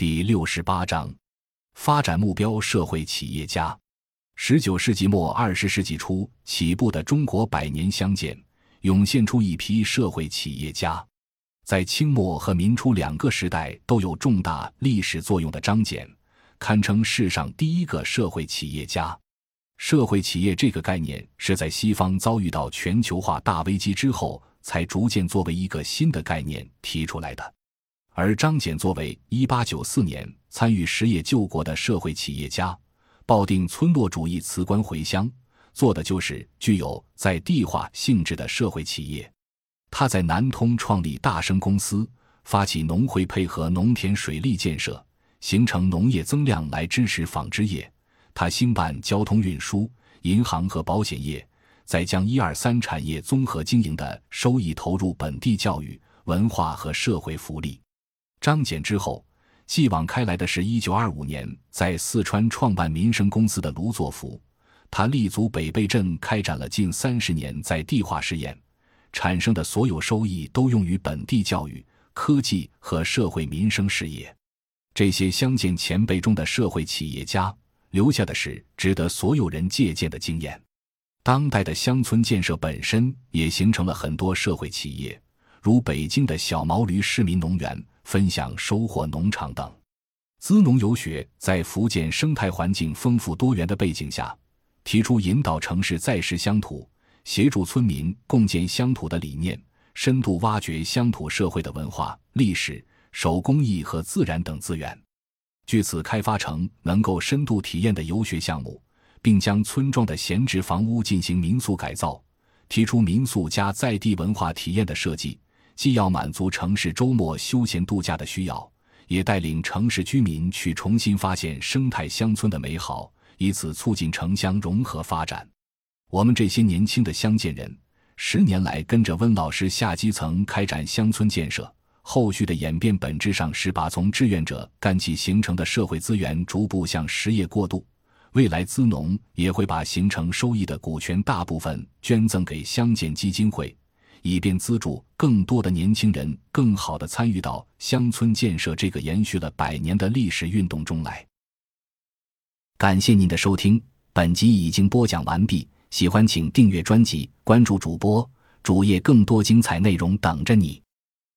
第六十八章，发展目标：社会企业家。十九世纪末二十世纪初起步的中国百年相见，涌现出一批社会企业家。在清末和民初两个时代都有重大历史作用的张謇，堪称世上第一个社会企业家。社会企业这个概念是在西方遭遇到全球化大危机之后，才逐渐作为一个新的概念提出来的。而张謇作为1894年参与实业救国的社会企业家，抱定村落主义辞官回乡，做的就是具有在地化性质的社会企业。他在南通创立大生公司，发起农会配合农田水利建设，形成农业增量来支持纺织业。他兴办交通运输、银行和保险业，再将一二三产业综合经营的收益投入本地教育、文化和社会福利。张謇之后，继往开来的是一九二五年在四川创办民生公司的卢作孚。他立足北碚镇，开展了近三十年在地化试验，产生的所有收益都用于本地教育、科技和社会民生事业。这些乡见前辈中的社会企业家留下的是值得所有人借鉴的经验。当代的乡村建设本身也形成了很多社会企业，如北京的小毛驴市民农园。分享收获农场等，资农游学在福建生态环境丰富多元的背景下，提出引导城市再识乡土、协助村民共建乡土的理念，深度挖掘乡土社会的文化、历史、手工艺和自然等资源，据此开发成能够深度体验的游学项目，并将村庄的闲置房屋进行民宿改造，提出民宿加在地文化体验的设计。既要满足城市周末休闲度假的需要，也带领城市居民去重新发现生态乡村的美好，以此促进城乡融合发展。我们这些年轻的乡建人，十年来跟着温老师下基层开展乡村建设，后续的演变本质上是把从志愿者干起形成的社会资源逐步向实业过渡。未来资农也会把形成收益的股权大部分捐赠给乡建基金会。以便资助更多的年轻人更好的参与到乡村建设这个延续了百年的历史运动中来。感谢您的收听，本集已经播讲完毕。喜欢请订阅专辑，关注主播主页，更多精彩内容等着你。